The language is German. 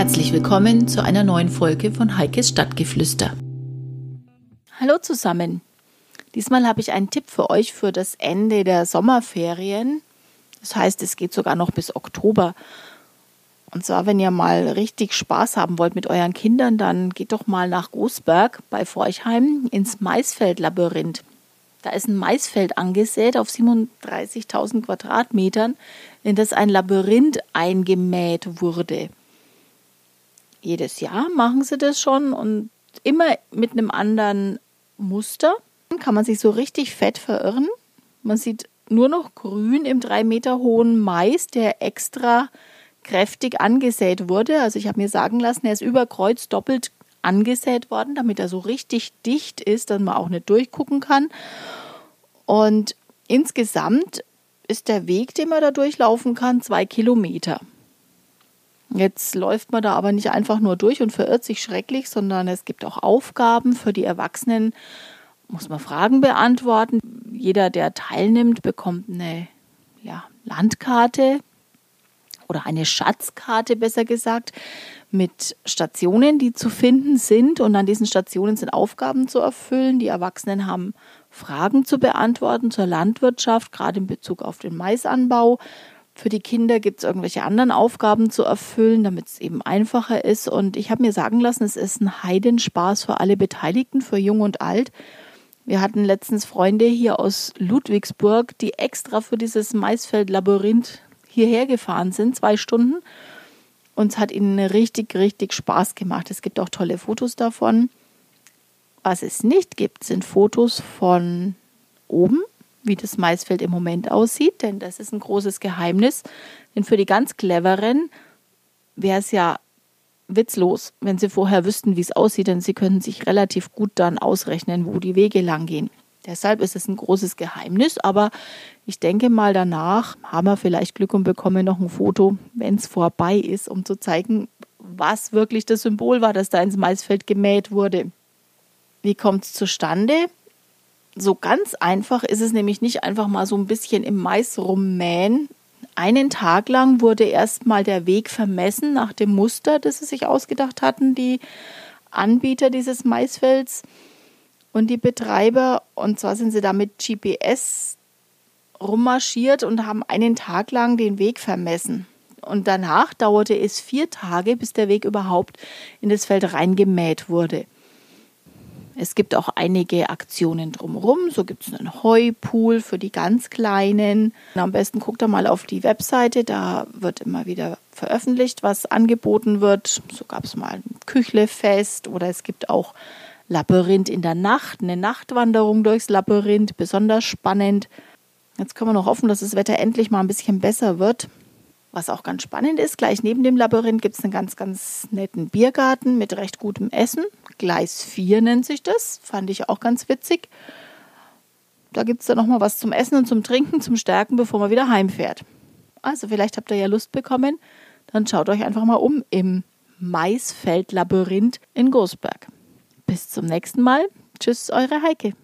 Herzlich willkommen zu einer neuen Folge von Heikes Stadtgeflüster. Hallo zusammen. Diesmal habe ich einen Tipp für euch für das Ende der Sommerferien. Das heißt, es geht sogar noch bis Oktober. Und zwar, wenn ihr mal richtig Spaß haben wollt mit euren Kindern, dann geht doch mal nach Großberg bei Forchheim ins Maisfeldlabyrinth. Da ist ein Maisfeld angesät auf 37.000 Quadratmetern, in das ein Labyrinth eingemäht wurde. Jedes Jahr machen sie das schon und immer mit einem anderen Muster. Dann kann man sich so richtig fett verirren. Man sieht nur noch grün im drei Meter hohen Mais, der extra kräftig angesät wurde. Also ich habe mir sagen lassen, er ist über Kreuz doppelt angesät worden, damit er so richtig dicht ist, dass man auch nicht durchgucken kann. Und insgesamt ist der Weg, den man da durchlaufen kann, zwei Kilometer. Jetzt läuft man da aber nicht einfach nur durch und verirrt sich schrecklich, sondern es gibt auch Aufgaben für die Erwachsenen. Muss man Fragen beantworten. Jeder, der teilnimmt, bekommt eine ja, Landkarte oder eine Schatzkarte, besser gesagt, mit Stationen, die zu finden sind. Und an diesen Stationen sind Aufgaben zu erfüllen. Die Erwachsenen haben Fragen zu beantworten zur Landwirtschaft, gerade in Bezug auf den Maisanbau. Für die Kinder gibt es irgendwelche anderen Aufgaben zu erfüllen, damit es eben einfacher ist. Und ich habe mir sagen lassen, es ist ein Heidenspaß für alle Beteiligten, für Jung und Alt. Wir hatten letztens Freunde hier aus Ludwigsburg, die extra für dieses Maisfeld-Labyrinth hierher gefahren sind, zwei Stunden. Uns hat ihnen richtig, richtig Spaß gemacht. Es gibt auch tolle Fotos davon. Was es nicht gibt, sind Fotos von oben, wie das Maisfeld im Moment aussieht, denn das ist ein großes Geheimnis. Denn für die ganz Cleveren wäre es ja witzlos, wenn sie vorher wüssten, wie es aussieht, denn sie können sich relativ gut dann ausrechnen, wo die Wege lang gehen. Deshalb ist es ein großes Geheimnis, aber ich denke mal danach haben wir vielleicht Glück und bekommen noch ein Foto, wenn es vorbei ist, um zu zeigen, was wirklich das Symbol war, dass da ins Maisfeld gemäht wurde. Wie kommt es zustande? So ganz einfach ist es nämlich nicht einfach mal so ein bisschen im Mais rummähen. Einen Tag lang wurde erstmal der Weg vermessen nach dem Muster, das sie sich ausgedacht hatten, die Anbieter dieses Maisfelds und die Betreiber. Und zwar sind sie da mit GPS rummarschiert und haben einen Tag lang den Weg vermessen. Und danach dauerte es vier Tage, bis der Weg überhaupt in das Feld reingemäht wurde. Es gibt auch einige Aktionen drumherum. So gibt es einen Heupool für die ganz Kleinen. Am besten guckt ihr mal auf die Webseite, da wird immer wieder veröffentlicht, was angeboten wird. So gab es mal ein Küchlefest oder es gibt auch Labyrinth in der Nacht, eine Nachtwanderung durchs Labyrinth, besonders spannend. Jetzt können wir noch hoffen, dass das Wetter endlich mal ein bisschen besser wird. Was auch ganz spannend ist, gleich neben dem Labyrinth gibt es einen ganz, ganz netten Biergarten mit recht gutem Essen. Gleis 4 nennt sich das, fand ich auch ganz witzig. Da gibt es dann nochmal was zum Essen und zum Trinken, zum Stärken, bevor man wieder heimfährt. Also vielleicht habt ihr ja Lust bekommen, dann schaut euch einfach mal um im Maisfeld-Labyrinth in Gosberg. Bis zum nächsten Mal. Tschüss, eure Heike.